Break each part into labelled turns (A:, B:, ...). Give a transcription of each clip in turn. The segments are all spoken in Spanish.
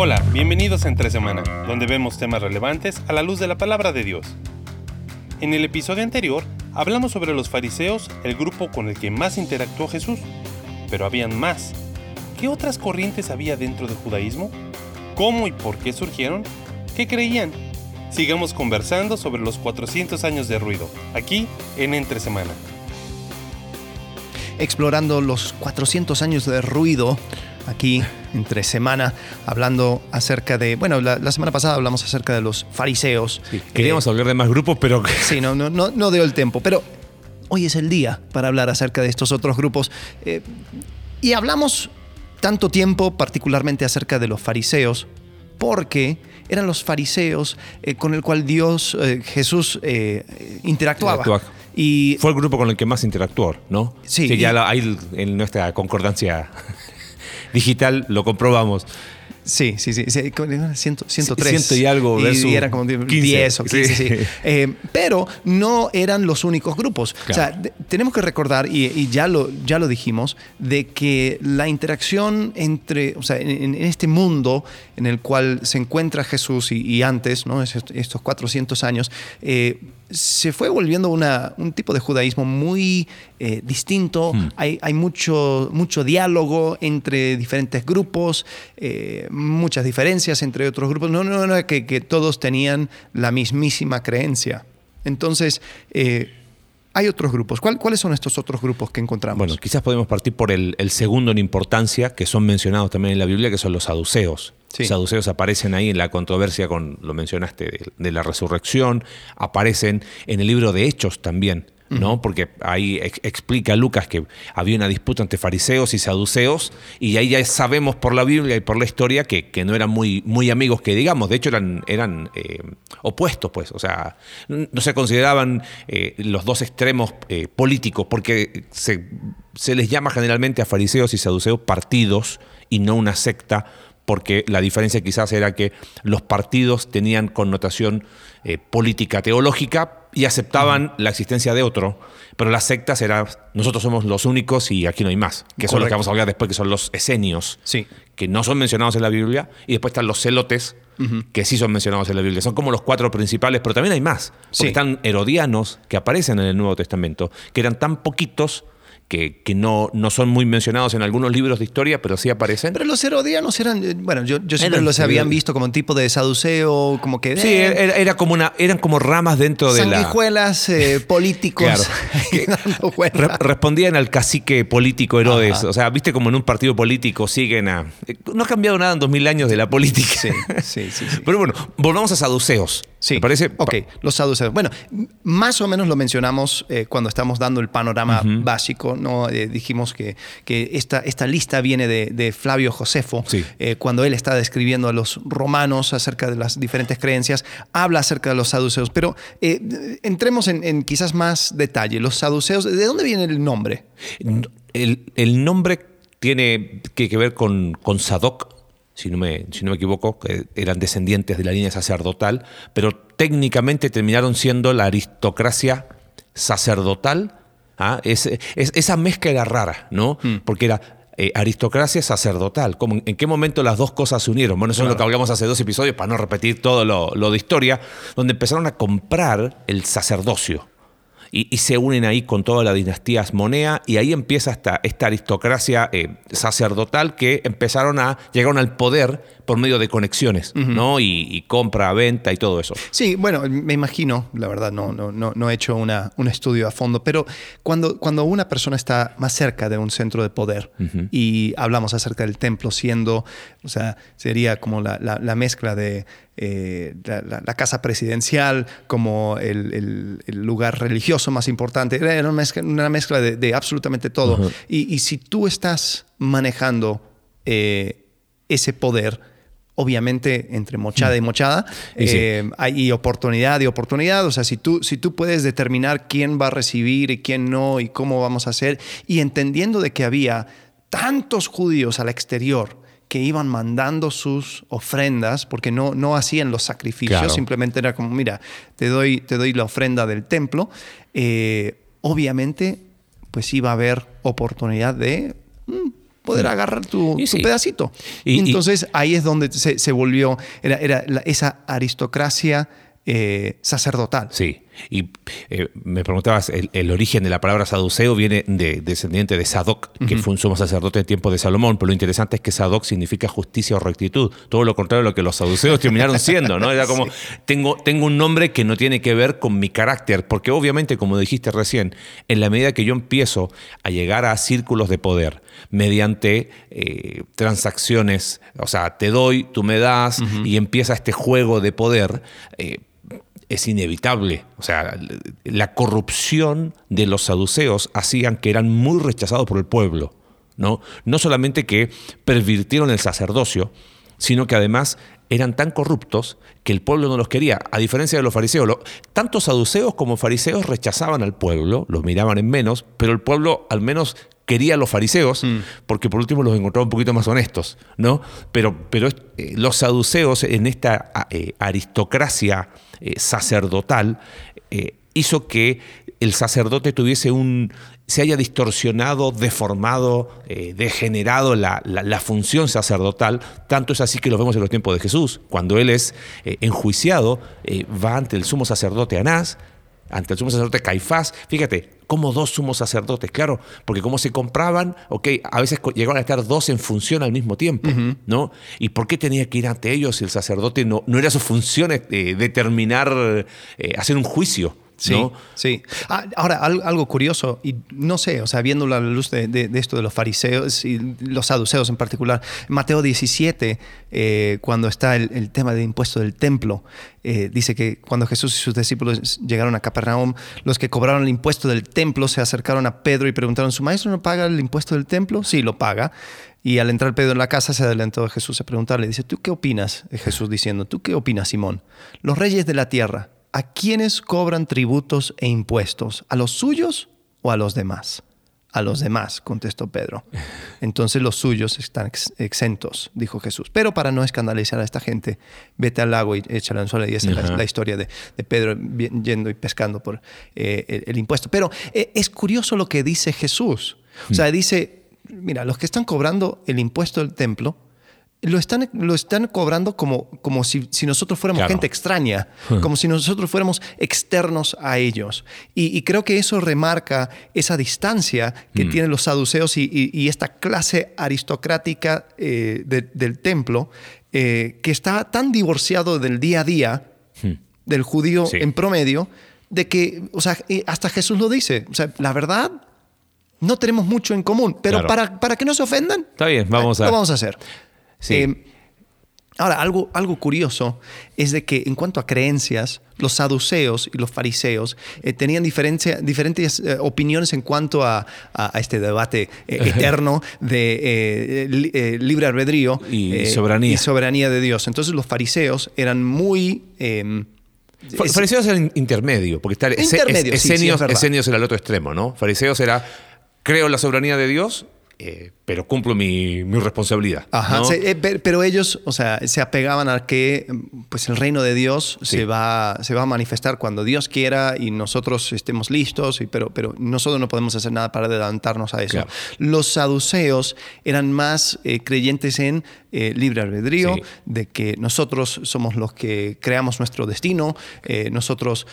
A: Hola, bienvenidos a Entre Semana, donde vemos temas relevantes a la luz de la palabra de Dios. En el episodio anterior hablamos sobre los fariseos, el grupo con el que más interactuó Jesús. Pero habían más. ¿Qué otras corrientes había dentro del judaísmo? ¿Cómo y por qué surgieron? ¿Qué creían? Sigamos conversando sobre los 400 años de ruido, aquí en Entre Semana.
B: Explorando los 400 años de ruido, aquí entre semana, hablando acerca de, bueno, la, semana pasada hablamos acerca de los fariseos.
C: queríamos hablar de más grupos, pero...
B: Sí, no, no, no, no dio el tiempo, pero hoy es el día para hablar acerca de estos otros grupos. Eh, y hablamos tanto tiempo particularmente acerca de los fariseos, porque eran los fariseos eh, con el cual Dios, eh, Jesús, interactuaba.
C: Y Fue el grupo con el que más interactuó, ¿no?
B: Sí.
C: ya hay en nuestra concordancia digital lo comprobamos.
B: Sí, sí, sí. 103.
C: Ciento y algo
B: versus y eran como 10 o 15, sí. Eh, pero no eran los únicos grupos. O sea, tenemos que recordar, y, ya, lo, ya lo dijimos, de que la interacción entre, o sea, en, este mundo en el cual se encuentra Jesús y, antes, ¿no? estos 400 años, eh, se fue volviendo una, un tipo de judaísmo muy eh, distinto. Hmm. Hay, hay, mucho, mucho diálogo entre diferentes grupos, eh, muchas diferencias entre otros grupos. No, no, no, que, que todos tenían la mismísima creencia. Entonces, eh, hay otros grupos. ¿Cuáles son estos otros grupos que encontramos?
C: Bueno, quizás podemos partir por el, segundo en importancia, que son mencionados también en la Biblia, que son los saduceos. Saduceos aparecen ahí en la controversia con, lo mencionaste, de la resurrección, aparecen en el libro de Hechos también. ¿no? Porque ahí explica Lucas que había una disputa entre fariseos y saduceos, y ahí ya sabemos por la Biblia y por la historia que, no eran muy, muy amigos, que digamos, de hecho eran, eran eh, opuestos, pues, o sea, no se consideraban eh, los dos extremos eh, políticos, porque se, se les llama generalmente a fariseos y saduceos partidos y no una secta porque la diferencia quizás era que los partidos tenían connotación política teológica, y aceptaban la existencia de otro, pero las sectas eran, nosotros somos los únicos y aquí no hay más, que son los que vamos a hablar después, que son los esenios,
B: sí.
C: que no son mencionados en la Biblia, y después están los celotes, que sí son mencionados en la Biblia. Son como los cuatro principales, pero también hay más, porque están herodianos que aparecen en el Nuevo Testamento, que eran tan poquitos que, no, no, son muy mencionados en algunos libros de historia, pero sí aparecen.
B: Pero los herodianos eran, eh, bueno, yo, yo siempre los habían visto como un tipo de saduceo, como que...
C: Sí, era, como una, eran como ramas dentro de la...
B: Sanguijuelas eh, políticos.
C: respondían al cacique político Herodes. O sea, viste como en un partido político siguen a... No ha cambiado nada en dos mil años de la política.
B: Sí, sí, sí,
C: Pero bueno, volvamos a saduceos.
B: Sí. ¿Me parece? Ok, los saduceos. Bueno, más o menos lo mencionamos eh, cuando estamos dando el panorama básico ¿no? Eh, dijimos que, que esta, esta, lista viene de, Flavio Josefo, eh, cuando él está describiendo a los romanos acerca de las diferentes creencias, habla acerca de los saduceos. Pero entremos en, quizás más detalle. Los saduceos, ¿de dónde viene el nombre?
C: El, nombre tiene que, ver con, con Sadoc, si no, me, si no me equivoco, que eran descendientes de la línea sacerdotal, pero técnicamente terminaron siendo la aristocracia sacerdotal ¿ah? esa mezcla era rara, ¿no? Mm. Porque era eh, aristocracia sacerdotal. ¿En qué momento las dos cosas se unieron? Bueno, eso es lo que hablamos hace dos episodios, para no repetir todo lo, lo de historia, donde empezaron a comprar el sacerdocio y, se unen ahí con toda la dinastía Asmonea y ahí empieza esta, aristocracia eh, sacerdotal que empezaron a, llegaron al poder por medio de conexiones, ¿no? Y, compra, venta y todo eso.
B: Sí, bueno, me imagino, la verdad, no, no, no, no he hecho una, un estudio a fondo, pero cuando, cuando una persona está más cerca de un centro de poder y hablamos acerca del templo siendo, o sea, sería como la, la mezcla de eh, la, casa presidencial como el, lugar religioso más importante. Era una mezcla, de, absolutamente todo. y, si tú estás manejando eh, ese poder, obviamente entre mochada y mochada, eh, hay oportunidad y oportunidad. O sea, si tú, si tú puedes determinar quién va a recibir y quién no y cómo vamos a hacer, y entendiendo de que había tantos judíos al exterior, que iban mandando sus ofrendas, porque no, no hacían los sacrificios, simplemente era como, mira, te doy, te doy la ofrenda del templo, eh, obviamente pues iba a haber oportunidad de mm, poder agarrar tu, pedacito. Y, Entonces ahí es donde se, volvió, era, era esa aristocracia eh, sacerdotal.
C: Sí. Y eh, me preguntabas, el, origen de la palabra saduceo viene de, descendiente de Sadoc, que fue un sumo sacerdote en tiempo de Salomón, pero lo interesante es que Sadoc significa justicia o rectitud, todo lo contrario de lo que los saduceos terminaron siendo, ¿no? Era como, tengo, tengo un nombre que no tiene que ver con mi carácter, porque obviamente, como dijiste recién, en la medida que yo empiezo a llegar a círculos de poder mediante eh, transacciones, o sea, te doy, tú me das, y empieza este juego de poder, eh, es inevitable. O sea, la corrupción de los saduceos hacían que eran muy rechazados por el pueblo. ¿no? no solamente que pervirtieron el sacerdocio, sino que además eran tan corruptos que el pueblo no los quería. A diferencia de los fariseos, tanto saduceos como fariseos rechazaban al pueblo, los miraban en menos, pero el pueblo al menos quería a los fariseos, mm. porque por último los encontraba un poquito más honestos, ¿no? Pero, pero eh, los saduceos en esta eh, aristocracia eh, sacerdotal hizo que el sacerdote tuviese un se haya distorsionado, deformado, degenerado la, función sacerdotal. Tanto es así que lo vemos en los tiempos de Jesús. Cuando él es enjuiciado, va ante el sumo sacerdote Anás, ante el sumo sacerdote Caifás. Fíjate, como dos sumos sacerdotes, claro, porque como se compraban, ok, a veces llegaban a estar dos en función al mismo tiempo, ¿no? ¿Y por qué tenía que ir ante ellos si el sacerdote no, no era su función eh, determinar, eh, hacer un juicio?
B: Sí, sí. Ah, ahora, algo, curioso, y no sé, o sea, viéndolo a la luz de, esto de los fariseos y los saduceos en particular, Mateo 17, eh, cuando está el, tema del impuesto del templo, eh, dice que cuando Jesús y sus discípulos llegaron a Capernaum, los que cobraron el impuesto del templo se acercaron a Pedro y preguntaron, ¿su maestro no paga el impuesto del templo? Sí, lo paga. Y al entrar Pedro en la casa se adelantó a Jesús a preguntarle, dice, ¿tú qué opinas? Jesús diciendo, ¿tú qué opinas, Simón? Los reyes de la tierra ¿a quiénes cobran tributos e impuestos? ¿A los suyos o a los demás? A los demás, contestó Pedro. Entonces los suyos están exentos, dijo Jesús. Pero para no escandalizar a esta gente, vete al lago y echa la anzuela. Y esa es la, historia de, Pedro yendo y pescando por eh, el, impuesto. Pero eh, es curioso lo que dice Jesús. O sea, dice, mira, los que están cobrando el impuesto del templo lo están, lo están cobrando como, como si, si nosotros fuéramos gente extraña, como si nosotros fuéramos externos a ellos. Y, creo que eso remarca esa distancia que mm. tienen los saduceos y, esta clase aristocrática eh, del templo, eh, que está tan divorciado del día a día hmm. del judío en promedio, de que, o sea, hasta Jesús lo dice, o sea, la verdad, no tenemos mucho en común, pero para, para que no se ofendan,
C: Está bien, vamos a...
B: lo vamos a hacer. Eh, ahora, algo, algo curioso es de que en cuanto a creencias, los saduceos y los fariseos eh, tenían diferentes eh, opiniones en cuanto a, este debate eterno de libre albedrío
C: y soberanía.
B: y, soberanía. de Dios. Entonces los fariseos eran muy...
C: Em, fariseos eran intermedio, porque estar Esenios, era el otro extremo, ¿no? Fariseos era creo en la soberanía de Dios eh, pero cumplo mi, responsabilidad.
B: Ajá, eh, pero ellos, o sea, se apegaban a que pues el reino de Dios se, va, se va a manifestar cuando Dios quiera y nosotros estemos listos, y, pero, pero nosotros no podemos hacer nada para adelantarnos a eso. Los saduceos eran más eh, creyentes en libre albedrío, de que nosotros somos los que creamos nuestro destino, nosotros,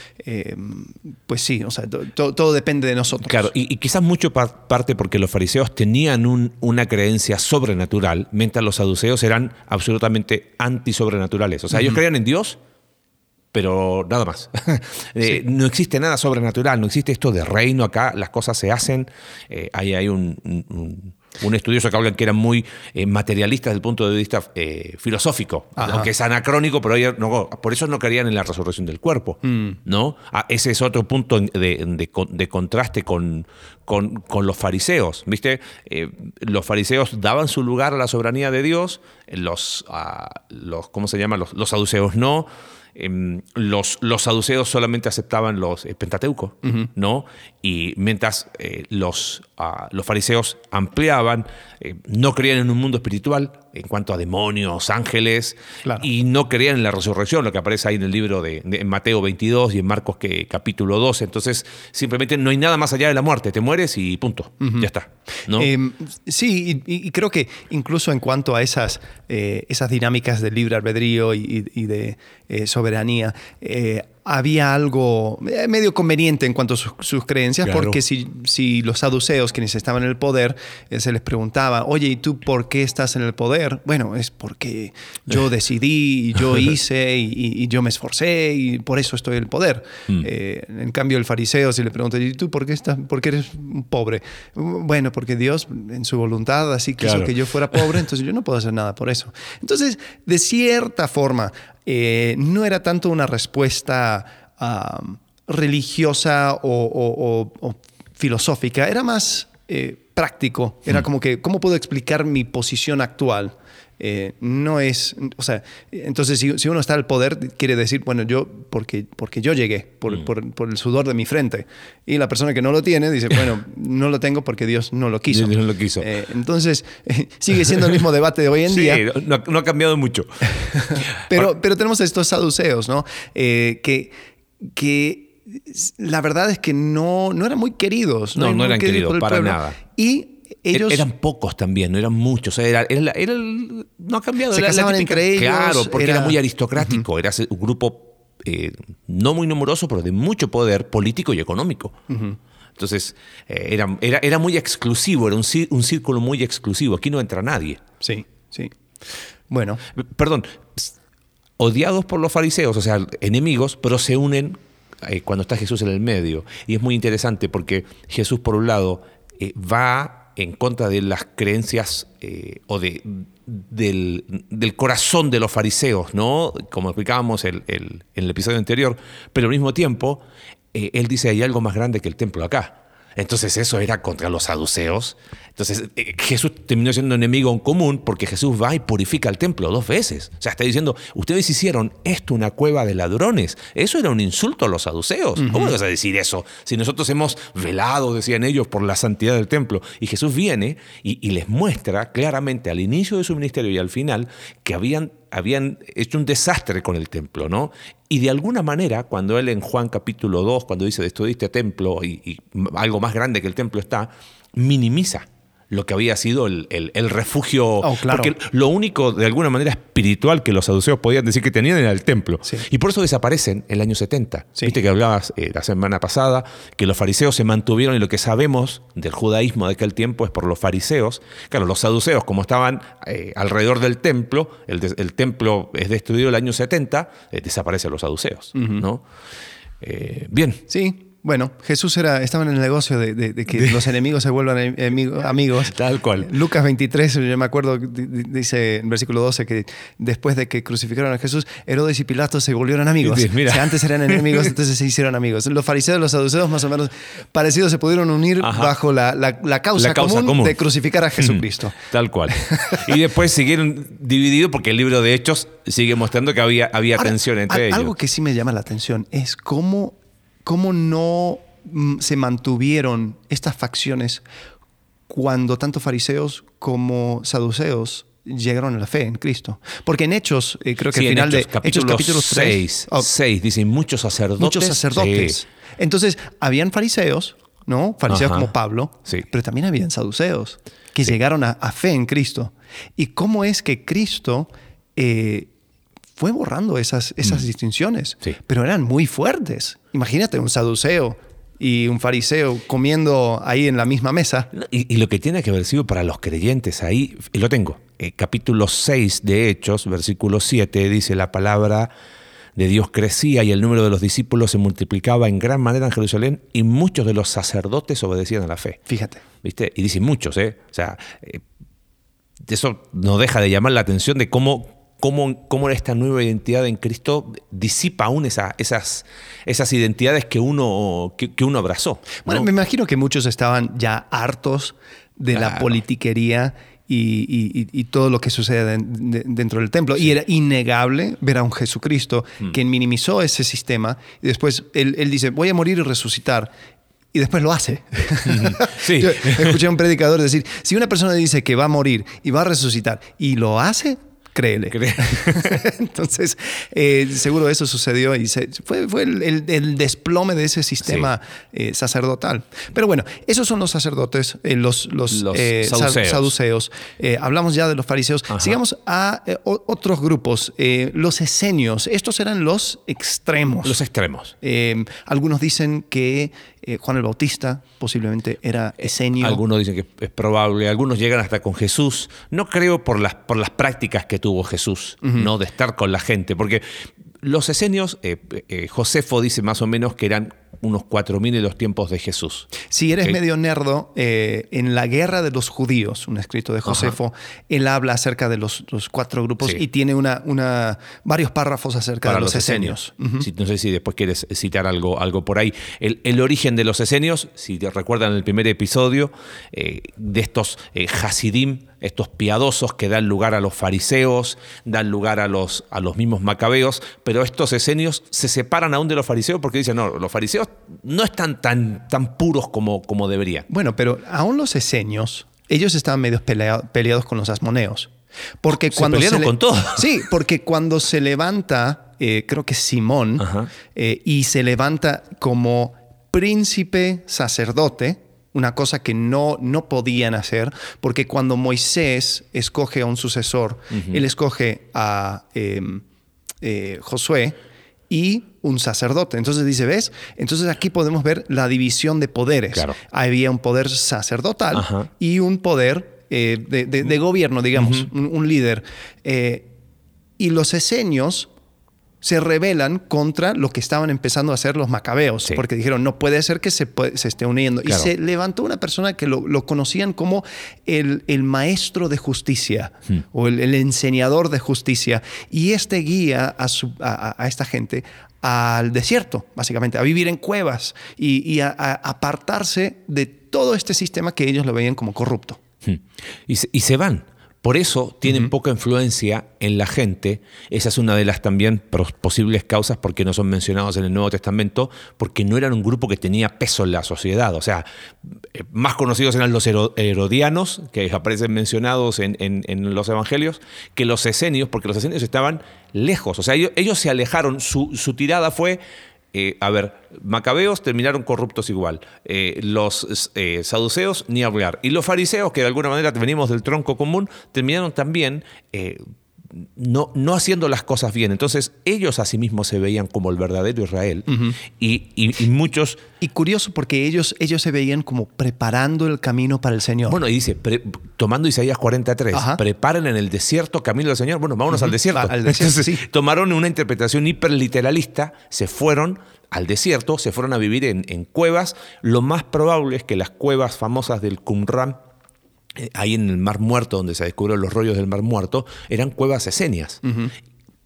B: pues sí, o sea, todo depende de nosotros.
C: Claro, y, y quizás mucho parte porque los fariseos tenían una creencia sobrenatural, mientras los saduceos eran absolutamente antisobrenaturales. O sea, ellos creían en Dios, pero nada más. Eh, no existe nada sobrenatural, no existe esto de reino acá, las cosas se hacen. Eh, ahí hay un un estudioso que hablan que eran muy eh, materialistas desde el punto de vista eh, filosófico, aunque es anacrónico, pero no, por eso no creían en la resurrección del cuerpo. Mm. ¿no? Ah, ese es otro punto de, contraste con, con, los fariseos. ¿viste? Eh, los fariseos daban su lugar a la soberanía de Dios, los, los ¿cómo se llama? Los, los saduceos no. Em, los, los saduceos solamente aceptaban los eh, pentateucos, ¿no? Y mientras eh, los, ah, los fariseos ampliaban, eh, no creían en un mundo espiritual, en cuanto a demonios, ángeles, y no creían en la resurrección, lo que aparece ahí en el libro de, Mateo 22 y en Marcos que, capítulo 12. Entonces, simplemente no hay nada más allá de la muerte, te mueres y punto, ya está.
B: Em, sí, y, creo que incluso en cuanto a esas, eh, esas dinámicas de libre albedrío y, de eh, soberanía, eh, había algo eh, medio conveniente en cuanto a sus, creencias, porque si, si, los saduceos, quienes estaban en el poder, eh, se les preguntaba, oye, ¿y tú por qué estás en el poder? Bueno, es porque yo decidí, y yo hice, y, yo me esforcé, y por eso estoy en el poder. Hmm. Eh, en cambio, el fariseo, si le pregunta, ¿y tú por qué, estás, por qué eres pobre? Bueno, porque Dios, en su voluntad, así quiso que yo fuera pobre, entonces yo no puedo hacer nada por eso. Entonces, de cierta forma, eh, no era tanto una respuesta religiosa o, filosófica, era más eh, práctico. Era mm. como que, ¿cómo puedo explicar mi posición actual? Eh, no es, o sea, entonces si, uno está al poder, quiere decir, bueno, yo, porque, porque yo llegué, por, mm. el sudor de mi frente. Y la persona que no lo tiene dice, bueno, no lo tengo porque Dios no lo quiso.
C: Dios no lo quiso.
B: Eh, entonces, sigue siendo el mismo debate de hoy en día.
C: No, no, ha cambiado mucho.
B: pero, pero tenemos estos saduceos, ¿no? Eh, que, que la verdad es que no, no eran muy queridos.
C: No, no, eran queridos, para nada.
B: Y Er,
C: eran pocos también, no eran muchos. Era, no ha cambiado.
B: Se casaban entre ellos.
C: Claro, porque era, muy aristocrático. Era un grupo eh, no muy numeroso, pero de mucho poder político y económico. Entonces, eh, era, era, era, muy exclusivo, era un, un, círculo muy exclusivo. Aquí no entra nadie.
B: Sí, sí. Bueno.
C: Perdón, odiados por los fariseos, o sea, enemigos, pero se unen eh, cuando está Jesús en el medio. Y es muy interesante porque Jesús, por un lado, va en contra de las creencias eh, o de, del, corazón de los fariseos, ¿no? Como explicábamos en el episodio anterior, pero al mismo tiempo, eh, él dice, hay algo más grande que el templo acá. Entonces eso era contra los saduceos. Entonces eh, Jesús terminó siendo enemigo en común porque Jesús va y purifica el templo dos veces. O sea, está diciendo, ustedes hicieron esto una cueva de ladrones. Eso era un insulto a los saduceos. ¿Cómo vas a decir eso? Si nosotros hemos velado, decían ellos, por la santidad del templo. Y Jesús viene y, y les muestra claramente al inicio de su ministerio y al final que habían habían hecho un desastre con el templo, ¿no? Y de alguna manera, cuando él en Juan capítulo 2, cuando dice, destruiste templo y, y algo más grande que el templo está, minimiza lo que había sido el, refugio.
B: Oh,
C: porque lo único, de alguna manera, espiritual que los saduceos podían decir que tenían era el templo. Y por eso desaparecen en el año 70. Viste que hablabas eh, la semana pasada que los fariseos se mantuvieron y lo que sabemos del judaísmo de aquel tiempo es por los fariseos. Claro, los saduceos, como estaban eh, alrededor del templo, el, templo es destruido en el año 70, eh, desaparecen los saduceos. ¿no? bien.
B: Sí, bueno, Jesús era, estaba en el negocio de, que los enemigos se vuelvan amigos.
C: Tal cual.
B: Lucas 23, yo me acuerdo, dice en versículo 12 que después de que crucificaron a Jesús, Herodes y Pilatos se volvieron amigos. Mira. antes eran enemigos, entonces se hicieron amigos. Los fariseos y los saduceos, más o menos parecidos, se pudieron unir bajo la, causa, común, de crucificar a Jesucristo.
C: tal cual. y después siguieron divididos porque el libro de Hechos sigue mostrando que había, había tensión entre ellos.
B: Algo que sí me llama la atención es cómo cómo no mm, se mantuvieron estas facciones cuando tanto fariseos como saduceos llegaron a la fe en Cristo. Porque en Hechos, eh, creo que al final de
C: Hechos capítulo 6, 6, dicen muchos sacerdotes.
B: Muchos sacerdotes. Entonces, habían fariseos, ¿no? Fariseos como Pablo, pero también habían saduceos que llegaron a, fe en Cristo. ¿Y cómo es que Cristo eh, fue borrando esas, esas mm. distinciones, pero eran muy fuertes. Imagínate un saduceo y un fariseo comiendo ahí en la misma mesa.
C: Y, lo que tiene que haber sido para los creyentes ahí, y lo tengo, eh, capítulo 6 de Hechos, versículo 7, dice la palabra de Dios crecía y el número de los discípulos se multiplicaba en gran manera en Jerusalén y muchos de los sacerdotes obedecían a la fe.
B: Fíjate.
C: ¿Viste? Y dice muchos, ¿eh? O sea, eh, eso no deja de llamar la atención de cómo cómo, cómo esta nueva identidad en Cristo disipa aún esas, esas identidades que uno, que, uno abrazó.
B: Bueno, me imagino que muchos estaban ya hartos de la politiquería y, todo lo que sucede dentro del templo. Y era innegable ver a un Jesucristo mm. quien minimizó ese sistema y después él, él, dice, voy a morir y resucitar. y después lo hace. Sí. escuché a un predicador decir, si una persona dice que va a morir y va a resucitar y lo hace, créele. Entonces, eh, seguro eso sucedió y fue, fue el, desplome de ese sistema eh, sacerdotal. Pero bueno, esos son los sacerdotes, eh, los, los, saduceos. hablamos ya de los fariseos. Sigamos a otros grupos, los esenios. Estos eran los extremos.
C: Los extremos.
B: algunos dicen que Juan el Bautista posiblemente era esenio.
C: Algunos dicen que es probable, algunos llegan hasta con Jesús. No creo por las, por las prácticas que tuvo Jesús, ¿no? De estar con la gente. Porque los esenios, eh, eh, Josefo dice más o menos que eran unos 4.000 en los tiempos de Jesús.
B: Si eres medio nerdo, eh, en la guerra de los judíos, un escrito de Josefo, él habla acerca de los, cuatro grupos y tiene una, una, varios párrafos acerca de los, esenios.
C: no sé si después quieres citar algo, algo por ahí. El, origen de los esenios, si te recuerdan el primer episodio, eh, de estos eh, Hasidim, estos piadosos que dan lugar a los fariseos, dan lugar a los, a los mismos macabeos, pero estos esenios se separan aún de los fariseos porque dicen, no, los fariseos no están tan, tan puros como, como deberían.
B: Bueno, pero aún los esenios, ellos estaban medio peleados con los asmoneos. Porque cuando
C: se, con todo.
B: Sí, porque cuando se levanta, eh, creo que Simón, eh, y se levanta como príncipe sacerdote, una cosa que no, no podían hacer, porque cuando Moisés escoge a un sucesor, él escoge a em, eh, Josué y un sacerdote. Entonces dice, ¿ves? Entonces aquí podemos ver la división de poderes. Había un poder sacerdotal y un poder eh, de, gobierno, digamos, un, líder. Eh, y los esenios se rebelan contra lo que estaban empezando a hacer los macabeos, porque dijeron, no puede ser que se, se esté uniendo. Y se levantó una persona que lo, conocían como el, el, maestro de justicia hmm. o el, enseñador de justicia, y este guía a, a, esta gente al desierto, básicamente, a vivir en cuevas y, a, apartarse de todo este sistema que ellos lo veían como corrupto.
C: Hmm. y se van. Por eso tienen poca influencia en la gente. Esa es una de las también posibles causas por qué no son mencionados en el Nuevo Testamento, porque no eran un grupo que tenía peso en la sociedad. O sea, eh, más conocidos eran los herodianos, que aparecen mencionados en, los evangelios, que los esenios, porque los esenios estaban lejos. O sea, ellos, se alejaron. su tirada fue eh, a ver, macabeos terminaron corruptos igual, eh, los eh, saduceos ni hablar, y los fariseos, que de alguna manera venimos del tronco común, terminaron también no, no, haciendo las cosas bien. Entonces ellos a sí mismos se veían como el verdadero Israel y, muchos...
B: Y curioso porque ellos, ellos se veían como preparando el camino para el Señor.
C: Bueno, y dice, tomando Isaías 43, preparen en el desierto camino del Señor. Bueno, vámonos al desierto. al desierto sí. Tomaron una interpretación hiperliteralista, se fueron al desierto, se fueron a vivir en, en, cuevas. Lo más probable es que las cuevas famosas del Qumran ahí en el Mar Muerto, donde se descubrieron los rollos del Mar Muerto, eran cuevas esenias.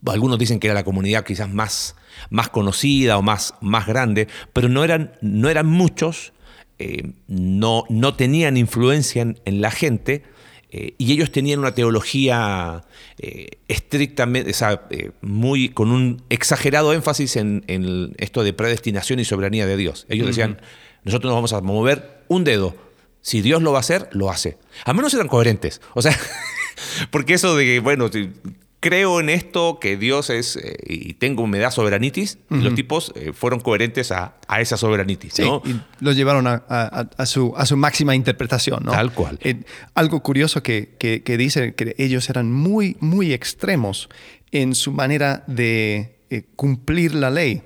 C: Algunos dicen que era la comunidad quizás más, más conocida o más, más grande, pero no eran, no eran muchos, eh, no, no, tenían influencia en, la gente. Eh, y ellos tenían una teología estrictamente, o sea, muy, con un exagerado énfasis en, esto de predestinación y soberanía de Dios. Ellos decían, nosotros nos vamos a mover un dedo, si Dios lo va a hacer, lo hace. A menos eran coherentes. O sea, porque eso de que, bueno, creo en esto, que Dios es, eh, y tengo, me da soberanitis, los tipos eh, fueron coherentes a, esa soberanitis. ¿no?
B: y lo llevaron a, su, a su máxima interpretación. ¿no?
C: Tal cual.
B: Eh, algo curioso que, que, dice que ellos eran muy, muy extremos en su manera de cumplir la ley.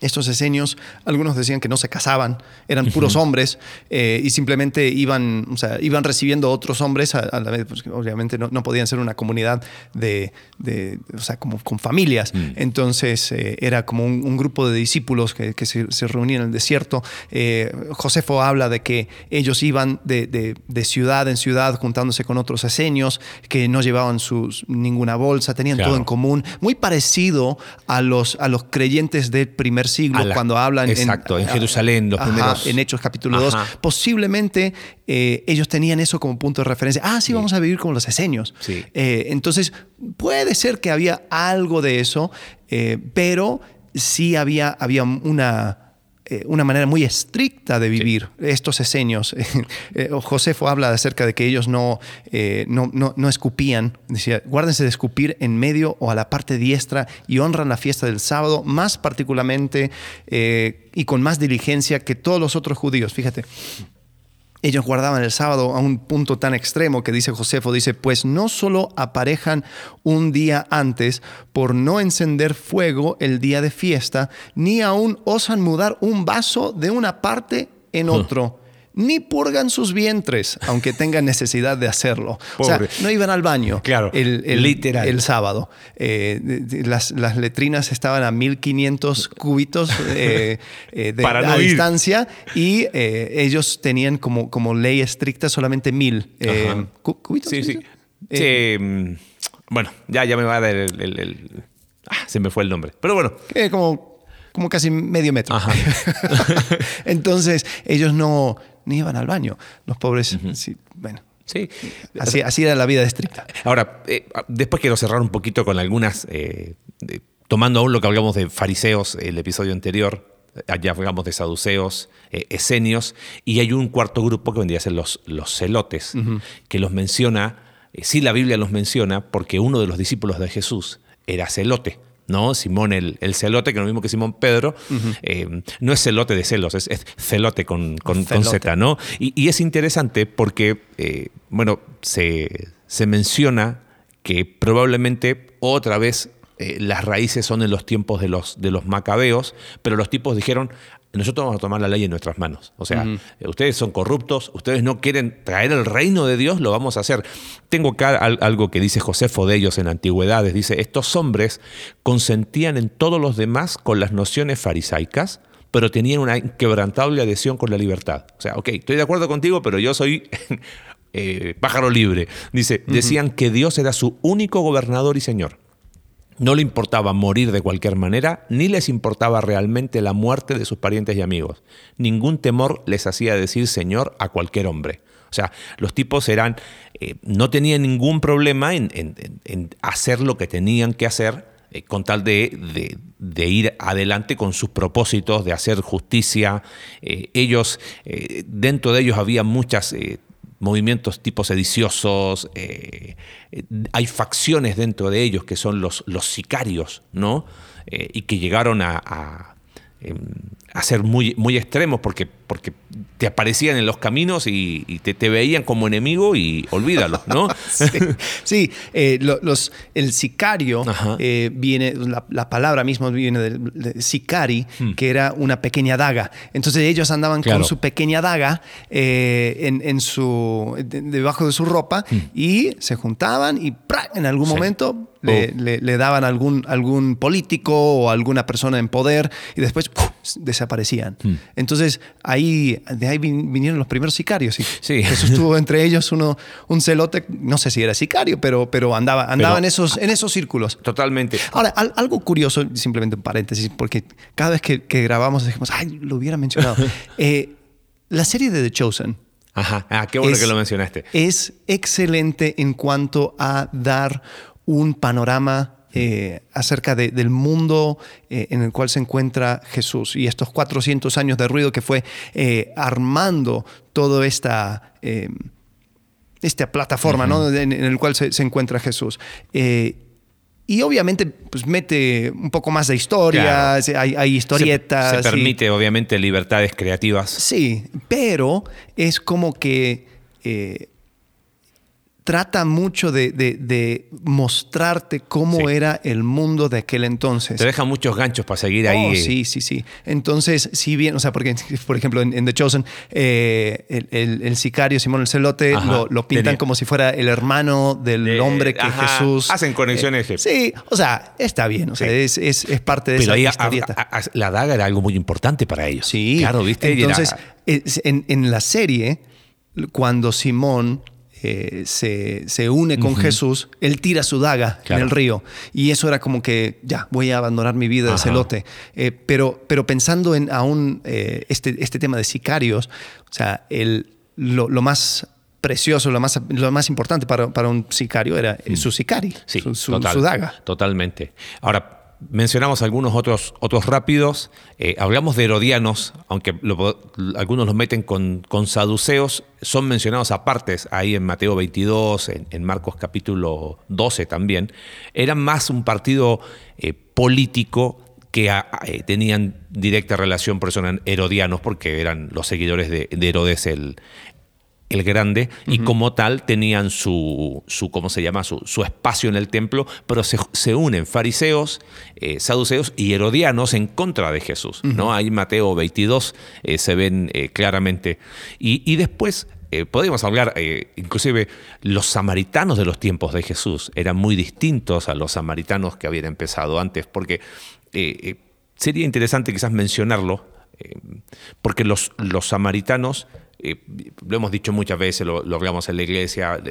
B: Estos esenios, algunos decían que no se casaban, eran puros hombres eh, y simplemente iban, o sea, iban recibiendo otros hombres a, la vez, porque obviamente no, podían ser una comunidad de, de o sea, como con familias. Mm. Entonces eh, era como un, grupo de discípulos que, se, reunían en el desierto. Eh, Josefo habla de que ellos iban de, ciudad en ciudad juntándose con otros esenios que no llevaban sus, ninguna bolsa, tenían todo en común, muy parecido a los, a los creyentes del primer siglo, cuando hablan
C: exacto, en, Jerusalén, los primeros.
B: En Hechos capítulo 2, posiblemente eh, ellos tenían eso como punto de referencia. Ah, sí, vamos a vivir como los esenios. Eh, entonces, puede ser que había algo de eso, eh, pero sí había, había una eh, una manera muy estricta de vivir estos esenios. Eh, Josefo habla acerca de que ellos no, no, no, escupían, decía, guárdense de escupir en medio o a la parte diestra y honran la fiesta del sábado más particularmente y con más diligencia que todos los otros judíos. Fíjate. Ellos guardaban el sábado a un punto tan extremo que dice Josefo, dice, pues no solo aparejan un día antes por no encender fuego el día de fiesta, ni aún osan mudar un vaso de una parte en otro ni purgan sus vientres, aunque tengan necesidad de hacerlo. O sea, no iban al baño
C: claro,
B: el, el,
C: literal.
B: el sábado. Eh, las, las, letrinas estaban a 1500 cúbitos eh, eh, de, a distancia y ellos tenían como, como ley estricta solamente 1000 cúbitos.
C: Sí, sí. Mm, bueno, ya, ya me va a dar el, ah, se me fue el nombre. Pero bueno.
B: como como casi medio metro. Entonces, ellos no, ni iban al baño. Los pobres, sí, bueno. Sí. Así, así, era la vida estricta.
C: Ahora, eh, después quiero cerrar un poquito con algunas, eh, tomando aún lo que hablamos de fariseos, el episodio anterior, allá hablamos de saduceos, eh, esenios, y hay un cuarto grupo que vendría a ser los, los celotes, que los menciona, sí la Biblia los menciona, porque uno de los discípulos de Jesús era celote. ¿No? Simón el, celote, que es lo mismo que Simón Pedro, eh, no es celote de celos, es, celote con, con, Z, ¿no? Y, es interesante porque, eh, bueno, se, se, menciona que probablemente otra vez eh, las raíces son en los tiempos de los, de los macabeos, pero los tipos dijeron, nosotros vamos a tomar la ley en nuestras manos. O sea, ustedes son corruptos, ustedes no quieren traer el reino de Dios, lo vamos a hacer. Tengo acá algo que dice Josefo de ellos en Antigüedades. Dice, estos hombres consentían en todos los demás con las nociones farisaicas, pero tenían una inquebrantable adhesión con la libertad. O sea, ok, estoy de acuerdo contigo, pero yo soy eh, pájaro libre. Dice, decían que Dios era su único gobernador y señor. No le importaba morir de cualquier manera, ni les importaba realmente la muerte de sus parientes y amigos. Ningún temor les hacía decir Señor a cualquier hombre. O sea, los tipos eran, eh, no tenían ningún problema en, hacer lo que tenían que hacer eh, con tal de, ir adelante con sus propósitos, de hacer justicia. Eh, ellos, dentro de ellos había muchas movimientos tipo sediciosos, eh, eh, hay facciones dentro de ellos que son los, los sicarios, ¿no? Eh, y que llegaron a, em, a ser muy, muy extremos porque, porque te aparecían en los caminos y, te, veían como enemigo y olvídalo, ¿no?
B: sí, eh, los, el sicario eh, viene, la, palabra misma viene del sicari, hmm. que era una pequeña daga. Entonces ellos andaban con su pequeña daga eh, en, su, debajo de su ropa hmm. y se juntaban y en algún momento le, daban algún, algún político o alguna persona en poder y después desaparecían. Hmm. Entonces ahí, de ahí vinieron los primeros sicarios. Y sí. Jesús tuvo entre ellos uno, un celote, no sé si era sicario, pero, pero andaba, andaba en, esos, en esos círculos.
C: Totalmente.
B: Ahora, algo curioso, simplemente un paréntesis, porque cada vez que, grabamos decimos, ay, lo hubiera mencionado. Eh, la serie de The Chosen.
C: Ajá, ah, qué bueno que lo mencionaste.
B: Es excelente en cuanto a dar un panorama eh, acerca del mundo eh, en el cual se encuentra Jesús y estos 400 años de ruido que fue eh, armando toda esta, esta plataforma en, el cual se, encuentra Jesús. y obviamente pues mete un poco más de historia, hay, historietas.
C: Se, permite obviamente libertades creativas.
B: Sí, pero es como que trata mucho de, mostrarte cómo era el mundo de aquel entonces.
C: Te deja muchos ganchos para seguir ahí.
B: Oh, sí, sí, sí. Entonces, si bien, o sea, porque, por ejemplo, en, The Chosen, eh, el, sicario Simón el Celote lo, pintan como si fuera el hermano del hombre que Jesús.
C: Hacen conexiones.
B: Eh, sí, o sea, está bien, o sea, es, parte de
C: Pero
B: esa
C: ahí, la daga era algo muy importante para ellos.
B: Sí, claro, ¿viste? Entonces, en, en la serie, cuando Simón eh, se, une con Jesús, él tira su daga en el río. Y eso era como que, ya, voy a abandonar mi vida de celote. Eh, pero, pero pensando en aún eh, este, este tema de sicarios, o sea, el, lo, más precioso, lo más, lo más importante para, para un sicario era su sicari, su, daga.
C: Totalmente. Ahora, mencionamos algunos otros, otros rápidos. Eh, hablamos de herodianos, aunque algunos los meten con, con, saduceos, son mencionados aparte ahí en Mateo 22, en, Marcos capítulo 12 también. Eran más un partido eh, político que eh, tenían directa relación, por eso eran herodianos, porque eran los seguidores de, Herodes el, el Grande, y como tal tenían su, su ¿cómo se llama?, su, su, espacio en el templo, pero se, unen fariseos, eh, saduceos y herodianos en contra de Jesús. ¿no? Ahí Mateo 22 eh, se ven claramente. Y, y después podemos hablar, inclusive los samaritanos de los tiempos de Jesús eran muy distintos a los samaritanos que habían empezado antes, porque eh, eh, sería interesante quizás mencionarlo, eh, porque los, los samaritanos, lo hemos dicho muchas veces, lo, hablamos en la iglesia,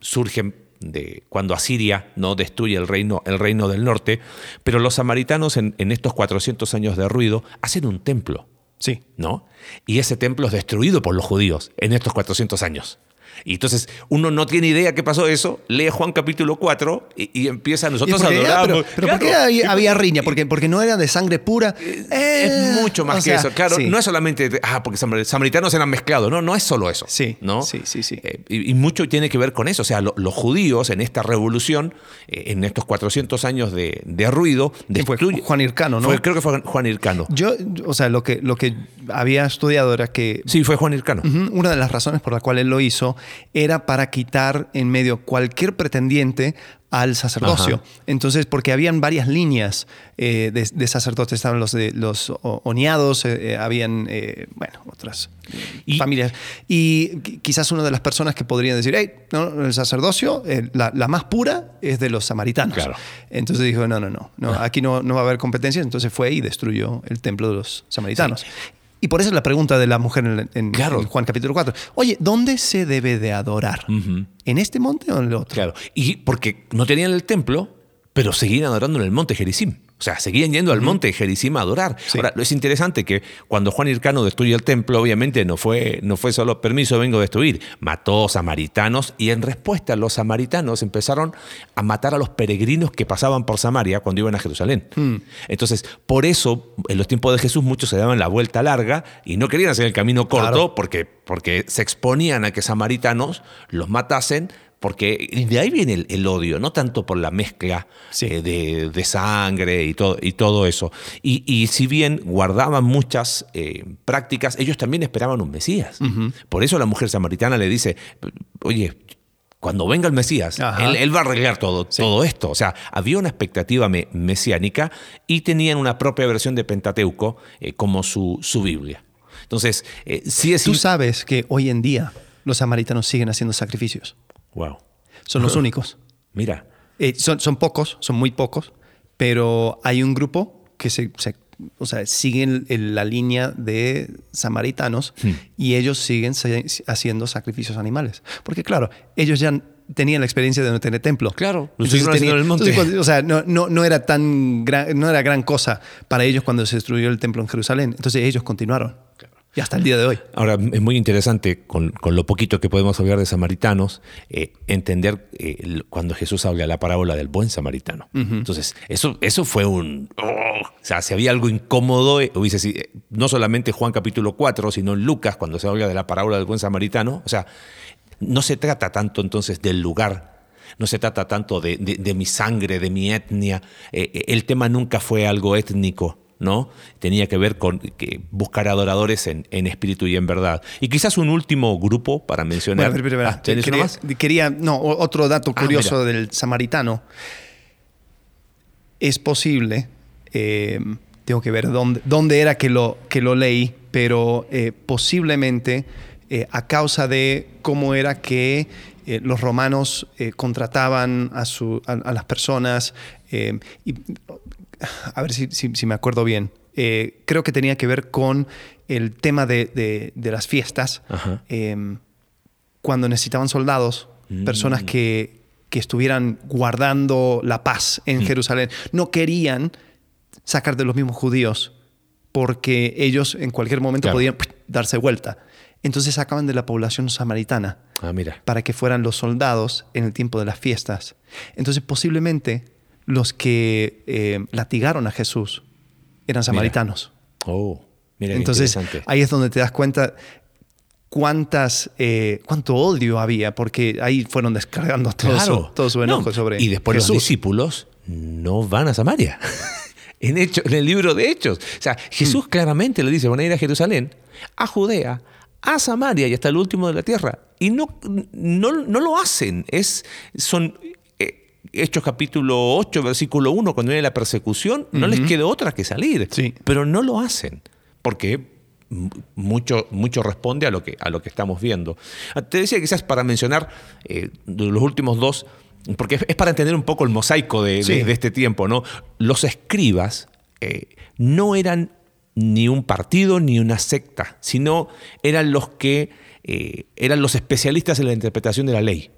C: surgen de cuando Asiria no destruye el reino, el reino del norte, pero los samaritanos en, en estos 400 años de ruido hacen un templo.
B: Sí.
C: ¿No? Y ese templo es destruido por los judíos en estos 400 años. Y entonces uno no tiene idea qué pasó eso, lee Juan capítulo 4 y, empieza nosotros a adorar.
B: Pero, ¿por qué había, riña? Porque, porque no era de sangre pura.
C: es eh, mucho más que eso. Claro, no es solamente, ah, porque samaritanos eran mezclados. No, no es solo eso.
B: Sí.
C: ¿no?
B: Sí, sí, sí.
C: Eh, y, mucho tiene que ver con eso. O sea, los judíos en esta revolución, eh, en estos 400 años de, ruido,
B: fue Juan Hircano, ¿no?
C: creo que fue Juan Hircano.
B: Yo, o sea, lo que, lo que había estudiado era que.
C: Sí, fue Juan Hircano.
B: una de las razones por la cual él lo hizo era para quitar en medio cualquier pretendiente al sacerdocio. Entonces, porque habían varias líneas eh, de, sacerdotes, estaban los de los oniados, eh, eh, habían, bueno, otras familias. Y quizás una de las personas que podrían decir, hey, no, el sacerdocio, la, más pura es de los samaritanos. Entonces dijo, no, no, no, no ah. aquí no, no, va a haber competencia. Entonces fue y destruyó el templo de los samaritanos. Y por eso es la pregunta de la mujer en, Juan capítulo 4. Oye, ¿dónde se debe de adorar? ¿En este monte o en el otro?
C: Claro. Y porque no tenían el templo, pero seguían adorando en el monte Gerizim. O sea, seguían yendo al monte Jericima a adorar. Ahora, es interesante que cuando Juan Hircano destruye el templo, obviamente no fue, no fue solo permiso, vengo a destruir. Mató samaritanos y en respuesta los samaritanos empezaron a matar a los peregrinos que pasaban por Samaria cuando iban a Jerusalén. Hmm. Entonces, por eso, en los tiempos de Jesús, muchos se daban la vuelta larga y no querían hacer el camino corto porque, porque se exponían a que samaritanos los matasen porque de ahí viene el, odio, no tanto por la mezcla eh, de, sangre y todo, y todo eso. Y, si bien guardaban muchas eh, prácticas, ellos también esperaban un Mesías. Por eso la mujer samaritana le dice, oye, cuando venga el Mesías, él, va a arreglar todo, todo esto. O sea, había una expectativa mesiánica y tenían una propia versión de Pentateuco eh, como su, su, Biblia. Entonces, sí es...
B: Tú sabes que hoy en día los samaritanos siguen haciendo sacrificios.
C: Wow.
B: Son los únicos.
C: Mira.
B: Eh, son, son, pocos, son muy pocos, pero hay un grupo que se, o sea, siguen la línea de samaritanos hmm. y ellos siguen haciendo sacrificios animales. Porque claro, ellos ya tenían la experiencia de no tener templo.
C: Claro,
B: el monte. o sea, no, no, no, era tan gran, no era gran cosa para ellos cuando se destruyó el templo en Jerusalén. Entonces ellos continuaron. Y hasta el día de hoy.
C: Ahora, es muy interesante, con, lo poquito que podemos hablar de samaritanos, eh, entender eh, cuando Jesús habla la parábola del buen samaritano. Entonces, eso, eso fue un... Oh, o sea, si había algo incómodo, eh, hubiese no solamente Juan capítulo 4, sino en Lucas, cuando se habla de la parábola del buen samaritano. O sea, no se trata tanto entonces del lugar no se trata tanto de, de, mi sangre, de mi etnia. el tema nunca fue algo étnico, ¿no? Tenía que ver con buscar adoradores en, espíritu y en verdad. Y quizás un último grupo para mencionar.
B: Ah, quería, no, otro dato ah, curioso del samaritano. Es posible, eh, tengo que ver dónde, dónde, era que lo, que lo leí, pero eh, posiblemente eh, a causa de cómo era que los romanos contrataban a, su, a, las personas. y a ver si, me acuerdo bien. Eh, creo que tenía que ver con el tema de, las fiestas. Em, cuando necesitaban soldados, mm. personas que, estuvieran guardando la paz en mm. Jerusalén, no querían sacar de los mismos judíos porque ellos en cualquier momento podían darse vuelta. Entonces sacaban de la población samaritana
C: ah, mira.
B: para que fueran los soldados en el tiempo de las fiestas. Entonces posiblemente los que eh, latigaron a Jesús eran samaritanos.
C: Oh, mira
B: Entonces ahí es donde te das cuenta cuántas, eh, cuánto odio había, porque ahí fueron descargando todo, su, enojo sobre
C: Y después
B: los
C: discípulos no van a Samaria. en, hecho, en el libro de Hechos. O sea, Jesús mm. claramente le dice, van a ir a Jerusalén, a Judea, a Samaria y hasta el último de la tierra. Y no, no, no lo hacen. Es, son Hechos capítulo 8, versículo 1, cuando viene la persecución, no les queda otra que salir.
B: Sí.
C: Pero no lo hacen. Porque mucho, mucho responde a lo, que, a lo que estamos viendo. Ah, te decía quizás para mencionar eh, los últimos dos, porque es para entender un poco el mosaico de, este tiempo, ¿no? Los escribas eh, no eran ni un partido ni una secta, sino eran los que eh, eran los especialistas en la interpretación de la ley.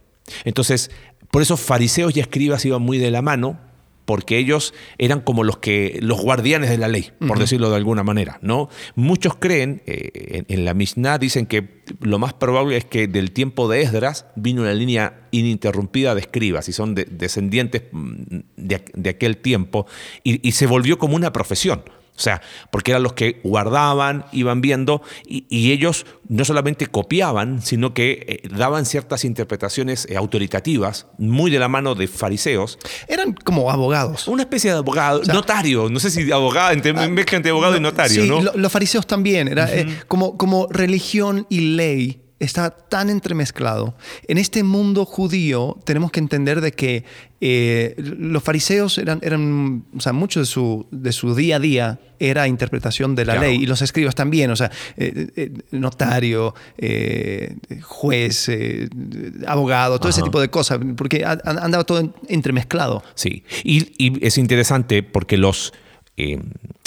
C: Entonces, por eso fariseos y escribas iban muy de la mano, porque ellos eran como los que los guardianes de la ley, por decirlo de alguna manera, ¿no? Muchos creen eh, en, la Mishnah dicen que lo más probable es que del tiempo de Esdras vino una línea ininterrumpida de escribas y son descendientes mm, de, aquel tiempo y se volvió como una profesión. O sea, porque eran los que guardaban, iban viendo, y, ellos no solamente copiaban, sino que eh, daban ciertas interpretaciones eh, autoritativas, muy de la mano de fariseos.
B: Eran como abogados.
C: Una especie de abogado, notario, no sé si abogado, entre, ah, entre abogado y notario,
B: sí,
C: ¿no?
B: los fariseos también, era eh, como, como religión y ley está tan entremezclado. En este mundo judío tenemos que entender de que eh, los fariseos eran, eran, o sea, mucho de su, de su día a día era interpretación de la ley y los escribas también, o sea, eh, eh, notario, juez, abogado, todo ese tipo de cosas, porque andaba todo entremezclado.
C: Sí, y, y es interesante porque los,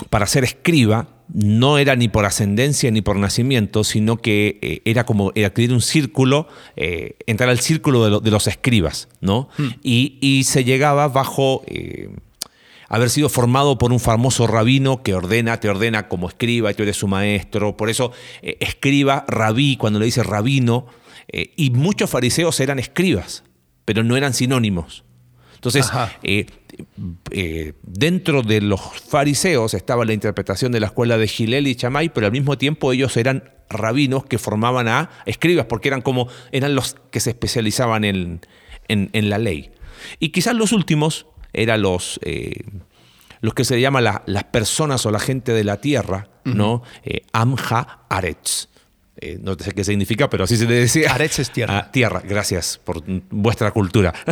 C: para ser escriba, no era ni por ascendencia ni por nacimiento, sino que eh, era como adquirir un círculo, eh, entrar al círculo de, los escribas, ¿no? Hmm. Y, se llegaba bajo eh, haber sido formado por un famoso rabino que ordena, te ordena como escriba y tú eres su maestro. Por eso escriba, rabí, cuando le dice rabino, y muchos fariseos eran escribas, pero no eran sinónimos. Entonces, eh, eh, dentro de los fariseos estaba la interpretación de la escuela de Gilel y Chamay, pero al mismo tiempo ellos eran rabinos que formaban a escribas, porque eran como, eran los que se especializaban en, la ley. Y quizás los últimos eran los, eh, los que se llaman las personas o la gente de la tierra, ¿no? Amja Aretz. Eh, no sé qué significa, pero así se le decía.
B: Aretz es tierra.
C: Ah, tierra, gracias por vuestra cultura.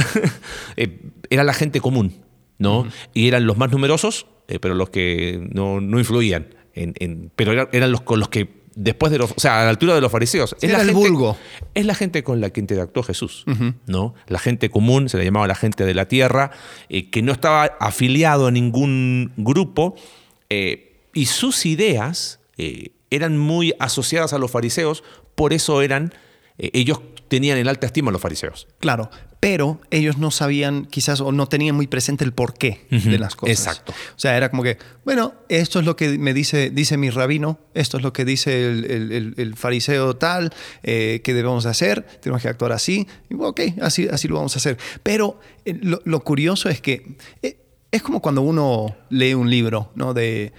C: Eh, era la gente común, ¿no? Y eran los más numerosos, eh, pero los que no, influían. En, pero eran, los con los que después de los, o sea, a la altura de los fariseos.
B: es la el gente, vulgo.
C: Es la gente con la que interactuó Jesús, ¿no? La gente común, se le llamaba la gente de la tierra, que no estaba afiliado a ningún grupo, y sus ideas eran muy asociadas a los fariseos, por eso eran, eh, ellos tenían en alta estima a los fariseos.
B: Claro, pero ellos no sabían quizás o no tenían muy presente el porqué de las cosas.
C: Exacto.
B: O sea, era como que, bueno, esto es lo que me dice, dice mi rabino, esto es lo que dice el, fariseo tal, eh, que debemos hacer, tenemos que actuar así, y ok, así, así lo vamos a hacer. Pero eh, lo, curioso es que es como cuando uno lee un libro, ¿no? De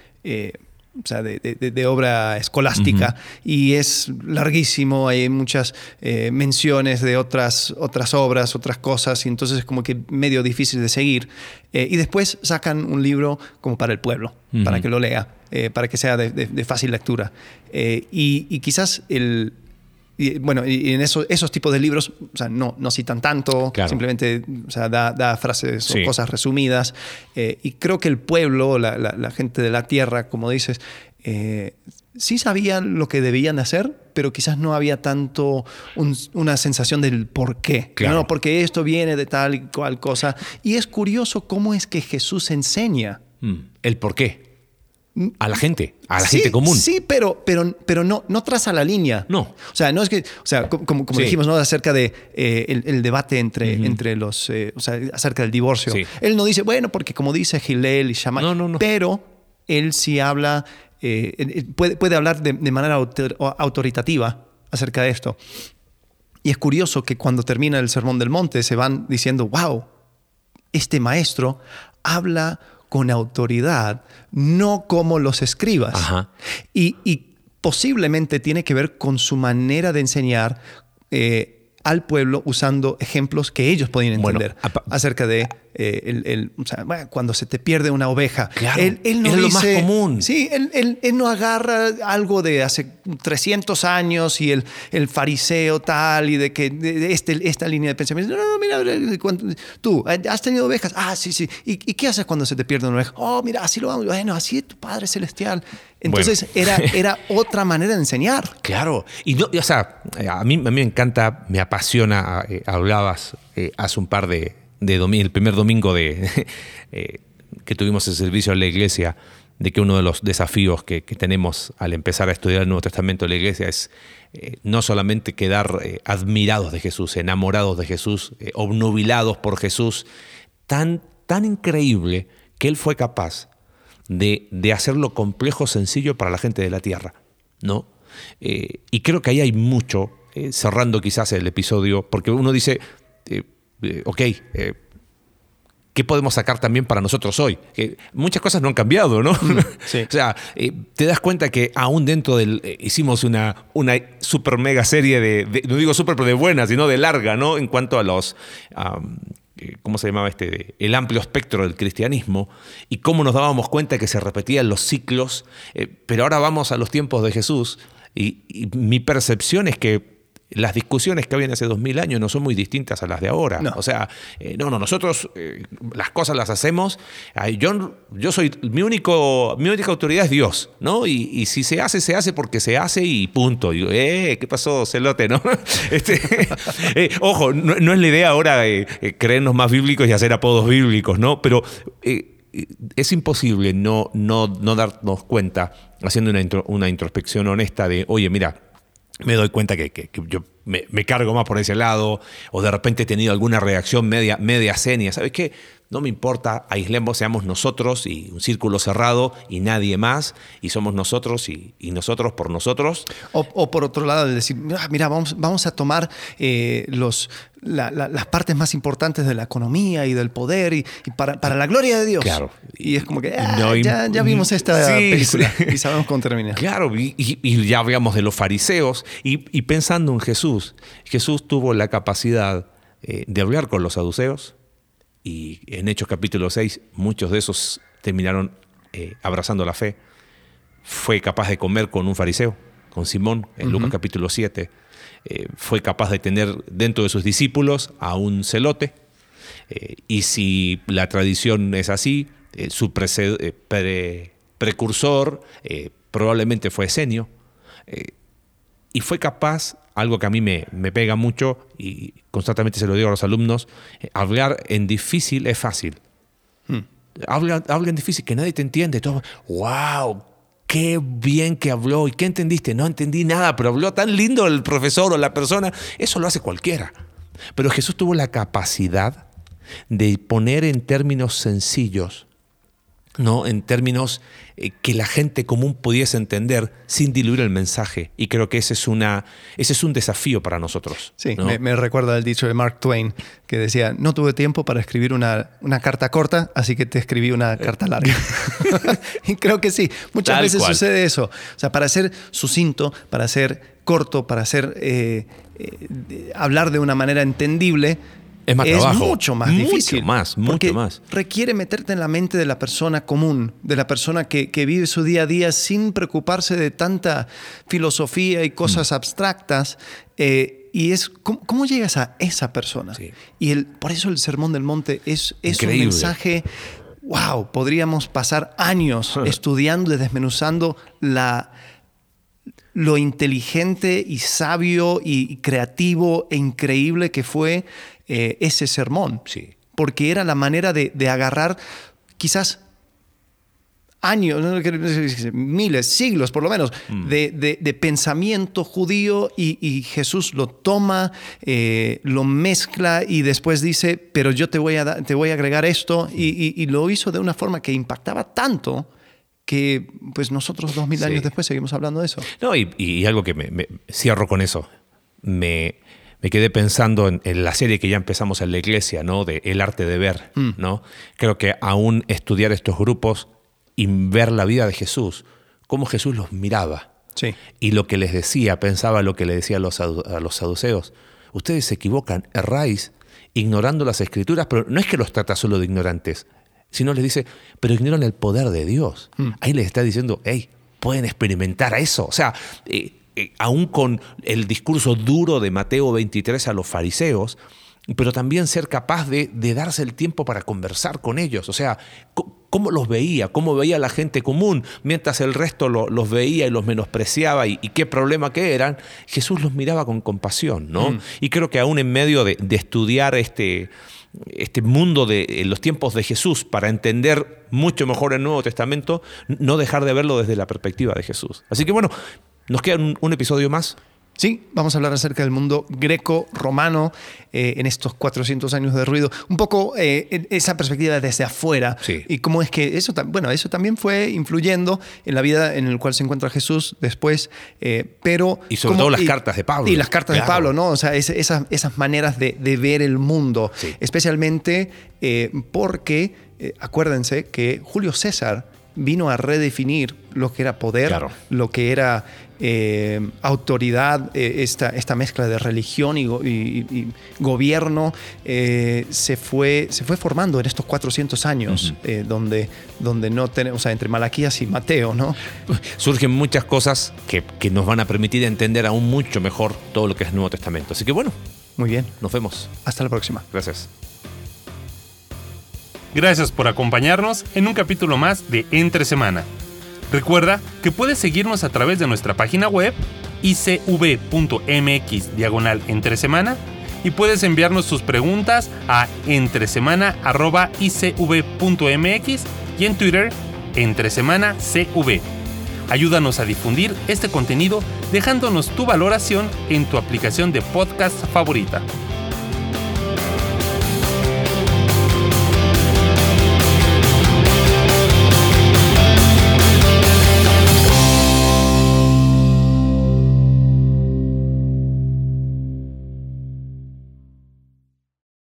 B: o sea, de, obra escolástica y es larguísimo, hay muchas eh, menciones de otras, otras obras, otras cosas, y entonces es como que medio difícil de seguir. Eh, y después sacan un libro como para el pueblo, para que lo lea, eh, para que sea de, fácil lectura. y, quizás el, y, bueno, y en esos, esos tipos de libros, o sea, no, no citan tanto, simplemente o sea, da, frases o cosas resumidas. Eh, y creo que el pueblo, la, la, gente de la tierra, como dices, eh, sí sabían lo que debían hacer, pero quizás no había tanto una sensación del por qué. Claro. No, porque esto viene de tal y cual cosa. Y es curioso cómo es que Jesús enseña.
C: Mm, el por qué a la gente, a la gente común.
B: Sí, pero, pero, pero no, no traza la línea.
C: No.
B: O sea, no es que, o sea, como, como dijimos, ¿no? Acerca de eh, el, debate entre, entre los, eh, o sea, acerca del divorcio. Él no dice, bueno, porque como dice Gilel y Shammai, no, no, no. pero él sí habla, eh, puede, puede, hablar de, de manera autoritativa acerca de esto. Y es curioso que cuando termina el Sermón del Monte se van diciendo, wow, este maestro habla con autoridad, no como los escribas. Y, posiblemente tiene que ver con su manera de enseñar eh, al pueblo usando ejemplos que ellos podían entender acerca de eh, el, cuando se te pierde una oveja. él, no
C: es lo más común.
B: Sí, él, no agarra algo de hace 300 años y el, el fariseo tal y de que este, esta línea de pensamiento. No, no, mira, tú has tenido ovejas. Ah, sí, sí. ¿Y, qué haces cuando se te pierde una oveja? Oh, mira, así lo vamos. Bueno, así es tu Padre Celestial. Entonces era, era otra manera de enseñar.
C: Claro. Y, no, o sea, a mí, a mí me encanta, me apasiona, eh, hablabas eh, hace un par de, de el primer domingo de, eh, que tuvimos el servicio en la iglesia, de que uno de los desafíos que, tenemos al empezar a estudiar el Nuevo Testamento de la iglesia es eh, no solamente quedar eh, admirados de Jesús, enamorados de Jesús, obnubilados por Jesús, tan, tan increíble que Él fue capaz de, de hacer lo complejo sencillo para la gente de la tierra. ¿no? y creo que ahí hay mucho, cerrando quizás el episodio, porque uno dice, eh, ok, eh, ¿qué podemos sacar también para nosotros hoy? Que muchas cosas no han cambiado, ¿no? Mm, o sea, eh, te das cuenta que aún dentro del... hicimos una, una super mega serie de, no digo super, pero de buena, sino de larga, ¿no? En cuanto a los... ¿Cómo se llamaba este? El amplio espectro del cristianismo y cómo nos dábamos cuenta que se repetían los ciclos, pero ahora vamos a los tiempos de Jesús y mi percepción es que las discusiones que habían hace dos mil años no son muy distintas a las de ahora. O sea, eh, no, no, nosotros eh, las cosas las hacemos. yo, yo soy, mi, único, mi única autoridad es Dios, ¿no? Y, si se hace, se hace porque se hace y punto. Y, eh, ¿qué pasó, celote, no? este, eh, ojo, no, es la idea ahora creernos más bíblicos y hacer apodos bíblicos, ¿no? Pero es imposible no, no, no darnos cuenta, haciendo una, una introspección honesta de, oye, mira, me doy cuenta que, yo me, cargo más por ese lado, o de repente he tenido alguna reacción media, media senia. ¿Sabes qué? No me importa, aislemos, seamos nosotros y un círculo cerrado y nadie más, y somos nosotros y, nosotros por nosotros.
B: O, por otro lado, decir, mira, vamos, vamos a tomar eh, los, las partes más importantes de la economía y del poder y, para, para, la gloria de Dios.
C: Claro.
B: Y es como que ah, ya, ya, vimos esta película y sabemos cómo termina.
C: Claro, y, ya hablamos de los fariseos y, pensando en Jesús, Jesús tuvo la capacidad eh, de hablar con los saduceos y en Hechos capítulo 6 muchos de esos terminaron eh, abrazando la fe. Fue capaz de comer con un fariseo, con Simón, en Lucas capítulo 7. Eh, fue capaz de tener dentro de sus discípulos a un celote. Y si la tradición es así, su precursor probablemente fue Esenio. y fue capaz algo que a mí me, pega mucho y constantemente se lo digo a los alumnos, eh, hablar en difícil es fácil. Hmm. Habla, en difícil, que nadie te entiende. Todo, wow, qué bien que habló y qué entendiste. No entendí nada, pero habló tan lindo el profesor o la persona. Eso lo hace cualquiera. Pero Jesús tuvo la capacidad de poner en términos sencillos ¿no? en términos eh, que la gente común pudiese entender sin diluir el mensaje. Y creo que ese es, una, ese es un desafío para nosotros.
B: Sí, me, recuerda el dicho de Mark Twain que decía, no tuve tiempo para escribir una, una carta corta, así que te escribí una carta larga. y creo que sí, muchas veces sucede eso. O sea, para ser sucinto, para ser corto, para ser, eh, eh, hablar de una manera entendible,
C: es más
B: mucho más difícil.
C: Mucho más, mucho más.
B: Requiere meterte en la mente de la persona común, de la persona que, vive su día a día sin preocuparse de tanta filosofía y cosas mm. abstractas. Eh, y es, ¿cómo, llegas a esa persona? Y el, por eso el Sermón del Monte es, es un mensaje wow, podríamos pasar años estudiando y desmenuzando la, lo inteligente y sabio y creativo e increíble que fue eh, ese sermón.
C: Sí.
B: Porque era la manera de, agarrar quizás años, miles, siglos por lo menos, mm. de, pensamiento judío y, Jesús lo toma, eh, lo mezcla y después dice, pero yo te voy a, te voy a agregar esto y, lo hizo de una forma que impactaba tanto que pues nosotros dos mil años después seguimos hablando de eso.
C: No, y, algo que me, cierro con eso, me, me quedé pensando en, la serie que ya empezamos en la iglesia, ¿no? De El arte de ver, mm. ¿no? Creo que aún estudiar estos grupos y ver la vida de Jesús, cómo Jesús los miraba.
B: Sí.
C: Y lo que les decía, pensaba lo que le decía a los, a los saduceos. Ustedes se equivocan, erráis ignorando las escrituras, pero no es que los trata solo de ignorantes, sino les dice, pero ignoran el poder de Dios. Mm. Ahí les está diciendo, hey, pueden experimentar eso. O sea, eh, eh, aún con el discurso duro de Mateo 23 a los fariseos, pero también ser capaz de, darse el tiempo para conversar con ellos. O sea, cómo los veía, cómo veía la gente común, mientras el resto los veía y los menospreciaba y, qué problema que eran, Jesús los miraba con compasión, ¿no? Mm. Y creo que aún en medio de, estudiar este, este mundo de los tiempos de Jesús para entender mucho mejor el Nuevo Testamento, no dejar de verlo desde la perspectiva de Jesús. Así que bueno, nos queda un, episodio más.
B: Sí, vamos a hablar acerca del mundo greco-romano eh, en estos 400 años de ruido. Un poco eh, esa perspectiva desde afuera. Y cómo es que eso, bueno, eso también fue influyendo en la vida en la cual se encuentra Jesús después. Eh, pero
C: y sobre todo las cartas de Pablo.
B: Y las cartas de Pablo, ¿no? O sea, esas, esas maneras de, ver el mundo. Especialmente porque, acuérdense que Julio César vino a redefinir lo que era poder, lo que era eh, autoridad, eh, esta, esta, mezcla de religión y, gobierno, eh, se, fue, se fue formando en estos 400 años, donde, donde no tenemos, o sea, entre Malaquías y Mateo, ¿no?
C: Surgen muchas cosas que, que nos van a permitir entender aún mucho mejor todo lo que es el Nuevo Testamento. Así que bueno.
B: Muy bien.
C: Nos vemos.
B: Hasta la próxima.
C: Gracias.
A: Gracias por acompañarnos en un capítulo más de Entre Semana. Recuerda que puedes seguirnos a través de nuestra página web icv.mx diagonal entre semana y puedes enviarnos tus preguntas a entresemana.icv.mx y en Twitter entresemanacv. Ayúdanos a difundir este contenido dejándonos tu valoración en tu aplicación de podcast favorita.